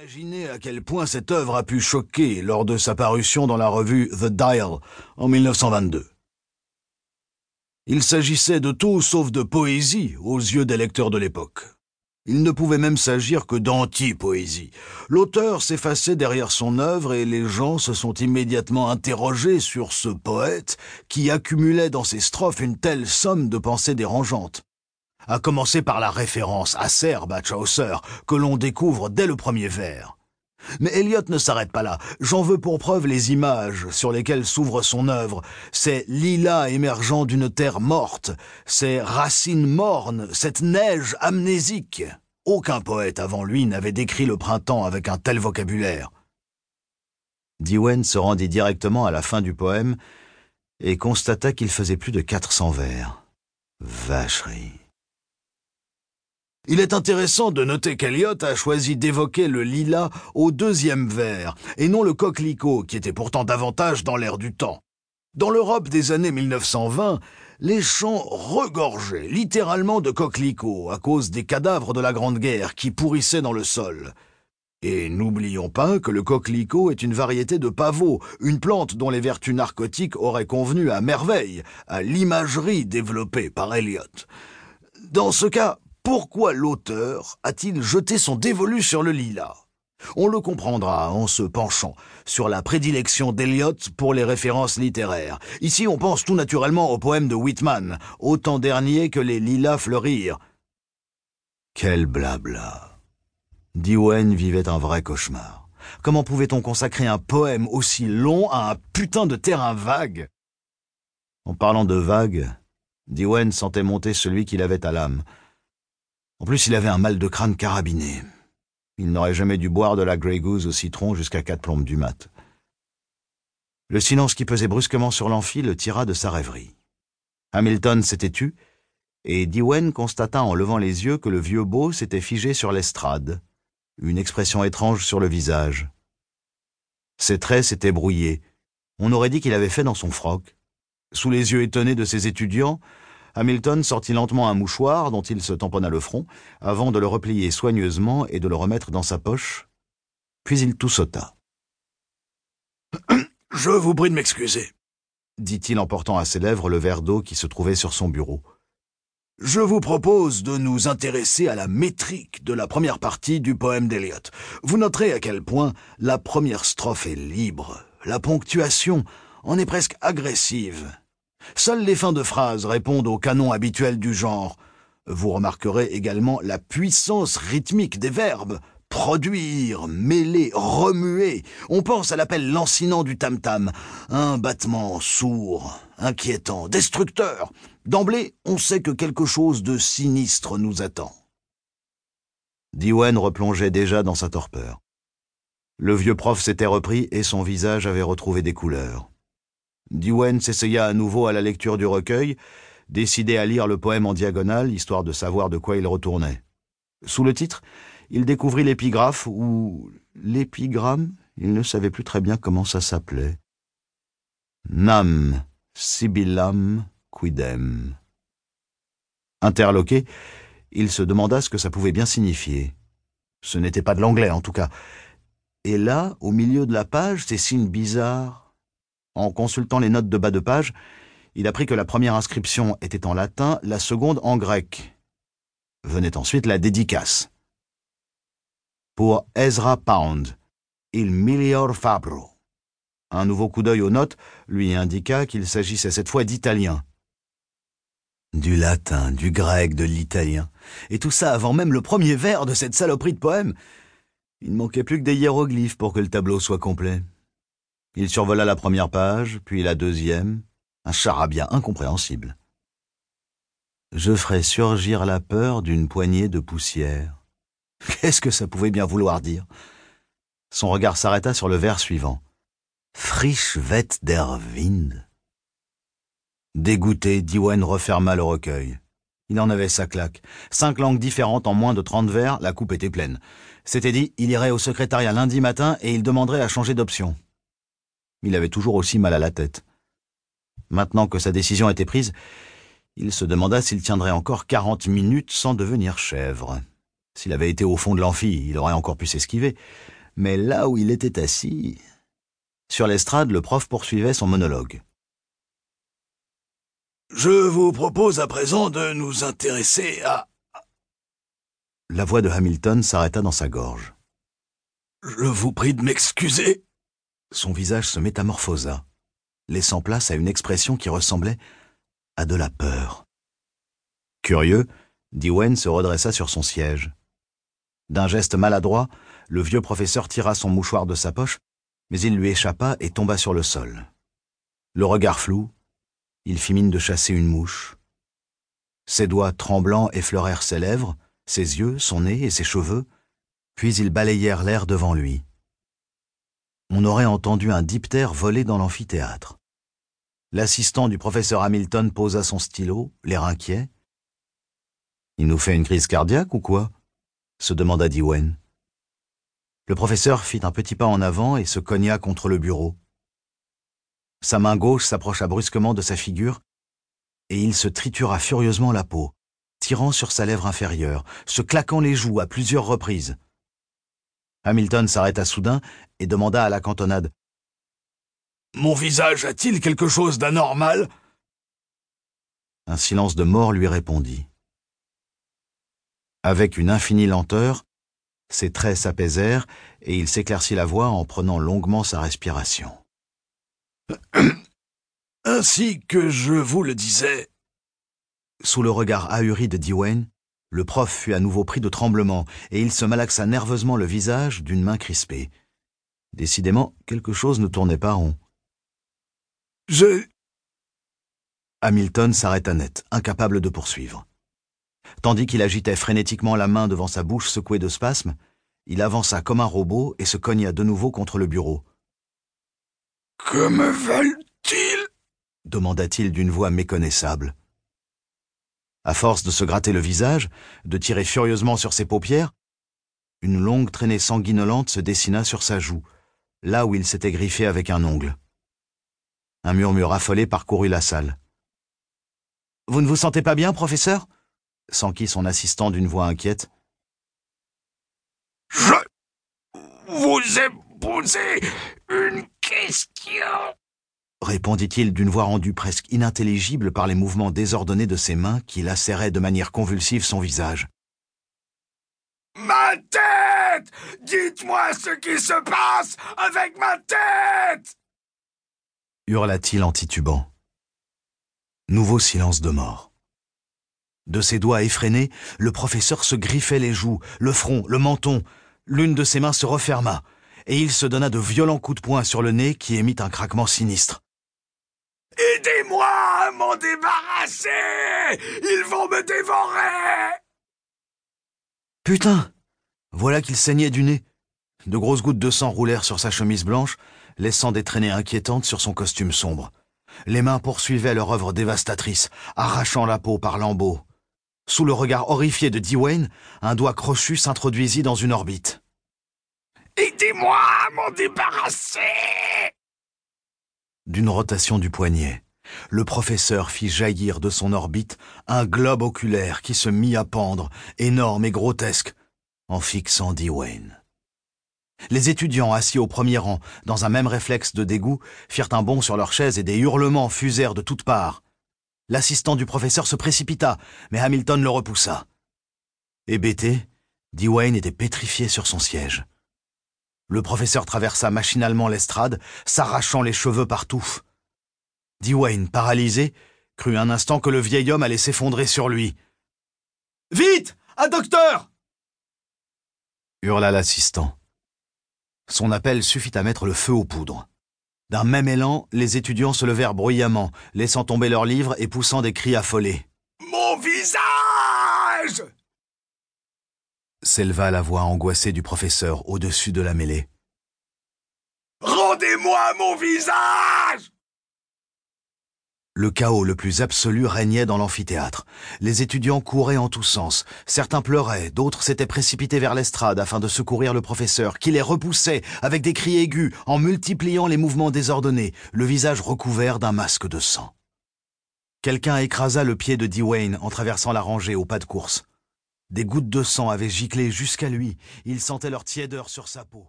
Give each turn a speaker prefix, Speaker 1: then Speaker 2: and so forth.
Speaker 1: Imaginez à quel point cette œuvre a pu choquer lors de sa parution dans la revue The Dial en 1922. Il s'agissait de tout sauf de poésie aux yeux des lecteurs de l'époque. Il ne pouvait même s'agir que d'anti-poésie. L'auteur s'effaçait derrière son œuvre et les gens se sont immédiatement interrogés sur ce poète qui accumulait dans ses strophes une telle somme de pensées dérangeantes. À commencer par la référence acerbe à Chaucer que l'on découvre dès le premier vers. Mais Eliot ne s'arrête pas là. J'en veux pour preuve les images sur lesquelles s'ouvre son œuvre. Ces lilas émergeant d'une terre morte, ces racines mornes, cette neige amnésique. Aucun poète avant lui n'avait décrit le printemps avec un tel vocabulaire.
Speaker 2: Diwen se rendit directement à la fin du poème et constata qu'il faisait plus de 400 vers. Vacherie.
Speaker 1: Il est intéressant de noter qu'Eliot a choisi d'évoquer le lilas au deuxième vers, et non le coquelicot, qui était pourtant davantage dans l'air du temps. Dans l'Europe des années 1920, les champs regorgeaient littéralement de coquelicots à cause des cadavres de la Grande Guerre qui pourrissaient dans le sol. Et n'oublions pas que le coquelicot est une variété de pavot, une plante dont les vertus narcotiques auraient convenu à merveille à l'imagerie développée par Eliot. Dans ce cas, pourquoi l'auteur a-t-il jeté son dévolu sur le lilas On le comprendra en se penchant sur la prédilection d'Eliot pour les références littéraires. Ici, on pense tout naturellement au poème de Whitman, autant dernier que les lilas fleurirent.
Speaker 2: Quel blabla. Diwen vivait un vrai cauchemar. Comment pouvait-on consacrer un poème aussi long à un putain de terrain vague? En parlant de vague, Diwen sentait monter celui qu'il avait à l'âme. En plus, il avait un mal de crâne carabiné. Il n'aurait jamais dû boire de la Grey Goose au citron jusqu'à quatre plombes du mat. Le silence qui pesait brusquement sur l'amphi le tira de sa rêverie. Hamilton s'était tu, et Diwen constata en levant les yeux que le vieux beau s'était figé sur l'estrade, une expression étrange sur le visage. Ses traits s'étaient brouillés. On aurait dit qu'il avait fait dans son froc. Sous les yeux étonnés de ses étudiants, Hamilton sortit lentement un mouchoir dont il se tamponna le front, avant de le replier soigneusement et de le remettre dans sa poche. Puis il toussota.
Speaker 1: Je vous prie de m'excuser,
Speaker 2: dit-il en portant à ses lèvres le verre d'eau qui se trouvait sur son bureau.
Speaker 1: Je vous propose de nous intéresser à la métrique de la première partie du poème d'Eliot. Vous noterez à quel point la première strophe est libre. La ponctuation en est presque agressive. Seules les fins de phrases répondent au canon habituel du genre. Vous remarquerez également la puissance rythmique des verbes. Produire, mêler, remuer. On pense à l'appel lancinant du tam-tam. Un battement sourd, inquiétant, destructeur. D'emblée, on sait que quelque chose de sinistre nous attend.
Speaker 2: Diwen replongeait déjà dans sa torpeur. Le vieux prof s'était repris et son visage avait retrouvé des couleurs. Diwen s'essaya à nouveau à la lecture du recueil, décidé à lire le poème en diagonale, histoire de savoir de quoi il retournait. Sous le titre, il découvrit l'épigraphe ou l'épigramme, il ne savait plus très bien comment ça s'appelait. Nam sibillam quidem. Interloqué, il se demanda ce que ça pouvait bien signifier. Ce n'était pas de l'anglais, en tout cas. Et là, au milieu de la page, ces signes bizarres, en consultant les notes de bas de page, il apprit que la première inscription était en latin, la seconde en grec. Venait ensuite la dédicace. Pour Ezra Pound, il milior fabro. Un nouveau coup d'œil aux notes lui indiqua qu'il s'agissait cette fois d'italien. Du latin, du grec, de l'italien. Et tout ça avant même le premier vers de cette saloperie de poème. Il ne manquait plus que des hiéroglyphes pour que le tableau soit complet. Il survola la première page, puis la deuxième, un charabia incompréhensible. Je ferai surgir la peur d'une poignée de poussière. Qu'est-ce que ça pouvait bien vouloir dire? Son regard s'arrêta sur le vers suivant. Frisch wett der Wind. Dégoûté, Diwen referma le recueil. Il en avait sa claque. Cinq langues différentes en moins de trente vers, la coupe était pleine. C'était dit, il irait au secrétariat lundi matin et il demanderait à changer d'option. Il avait toujours aussi mal à la tête. Maintenant que sa décision était prise, il se demanda s'il tiendrait encore quarante minutes sans devenir chèvre. S'il avait été au fond de l'amphi, il aurait encore pu s'esquiver. Mais là où il était assis... Sur l'estrade, le prof poursuivait son monologue.
Speaker 1: Je vous propose à présent de nous intéresser à...
Speaker 2: La voix de Hamilton s'arrêta dans sa gorge.
Speaker 1: Je vous prie de m'excuser.
Speaker 2: Son visage se métamorphosa, laissant place à une expression qui ressemblait à de la peur. Curieux, Dewayne se redressa sur son siège. D'un geste maladroit, le vieux professeur tira son mouchoir de sa poche, mais il lui échappa et tomba sur le sol. Le regard flou, il fit mine de chasser une mouche. Ses doigts tremblants effleurèrent ses lèvres, ses yeux, son nez et ses cheveux, puis ils balayèrent l'air devant lui. On aurait entendu un diptère voler dans l'amphithéâtre. L'assistant du professeur Hamilton posa son stylo, l'air inquiet. Il nous fait une crise cardiaque ou quoi? se demanda Diwen. Le professeur fit un petit pas en avant et se cogna contre le bureau. Sa main gauche s'approcha brusquement de sa figure, et il se tritura furieusement la peau, tirant sur sa lèvre inférieure, se claquant les joues à plusieurs reprises. Hamilton s'arrêta soudain et demanda à la cantonade.
Speaker 1: Mon visage a-t-il quelque chose d'anormal?
Speaker 2: Un silence de mort lui répondit. Avec une infinie lenteur, ses traits s'apaisèrent et il s'éclaircit la voix en prenant longuement sa respiration.
Speaker 1: Ainsi que je vous le disais.
Speaker 2: Sous le regard ahuri de Dewayne, le prof fut à nouveau pris de tremblement et il se malaxa nerveusement le visage d'une main crispée. Décidément, quelque chose ne tournait pas rond.
Speaker 1: Je.
Speaker 2: Hamilton s'arrêta net, incapable de poursuivre. Tandis qu'il agitait frénétiquement la main devant sa bouche secouée de spasmes, il avança comme un robot et se cogna de nouveau contre le bureau.
Speaker 1: Que me veulent-ils?
Speaker 2: demanda-t-il d'une voix méconnaissable. À force de se gratter le visage, de tirer furieusement sur ses paupières, une longue traînée sanguinolente se dessina sur sa joue, là où il s'était griffé avec un ongle. Un murmure affolé parcourut la salle. Vous ne vous sentez pas bien, professeur? s'enquit son assistant d'une voix inquiète.
Speaker 1: Je vous ai posé une question
Speaker 2: répondit-il d'une voix rendue presque inintelligible par les mouvements désordonnés de ses mains qui lacéraient de manière convulsive son visage.
Speaker 1: Ma tête Dites-moi ce qui se passe avec ma tête
Speaker 2: hurla-t-il en titubant. Nouveau silence de mort. De ses doigts effrénés, le professeur se griffait les joues, le front, le menton. L'une de ses mains se referma, et il se donna de violents coups de poing sur le nez qui émit un craquement sinistre.
Speaker 1: Aidez-moi à m'en débarrasser Ils vont me dévorer
Speaker 2: Putain Voilà qu'il saignait du nez. De grosses gouttes de sang roulèrent sur sa chemise blanche, laissant des traînées inquiétantes sur son costume sombre. Les mains poursuivaient leur œuvre dévastatrice, arrachant la peau par lambeaux. Sous le regard horrifié de Dewayne, un doigt crochu s'introduisit dans une orbite.
Speaker 1: Aidez-moi à m'en débarrasser
Speaker 2: D'une rotation du poignet, le professeur fit jaillir de son orbite un globe oculaire qui se mit à pendre, énorme et grotesque, en fixant Dewayne. Les étudiants assis au premier rang, dans un même réflexe de dégoût, firent un bond sur leurs chaises et des hurlements fusèrent de toutes parts. L'assistant du professeur se précipita, mais Hamilton le repoussa. Hébété, Dewayne était pétrifié sur son siège. Le professeur traversa machinalement l'estrade, s'arrachant les cheveux partout. Dewayne, paralysé, crut un instant que le vieil homme allait s'effondrer sur lui.
Speaker 1: Vite Un docteur
Speaker 2: hurla l'assistant. Son appel suffit à mettre le feu aux poudres. D'un même élan, les étudiants se levèrent bruyamment, laissant tomber leurs livres et poussant des cris affolés.
Speaker 1: Mon visage
Speaker 2: s'éleva la voix angoissée du professeur au-dessus de la mêlée.
Speaker 1: Rendez-moi mon visage
Speaker 2: le chaos le plus absolu régnait dans l'amphithéâtre. Les étudiants couraient en tous sens. Certains pleuraient, d'autres s'étaient précipités vers l'estrade afin de secourir le professeur, qui les repoussait avec des cris aigus en multipliant les mouvements désordonnés, le visage recouvert d'un masque de sang. Quelqu'un écrasa le pied de Dewayne en traversant la rangée au pas de course. Des gouttes de sang avaient giclé jusqu'à lui. Il sentait leur tiédeur sur sa peau.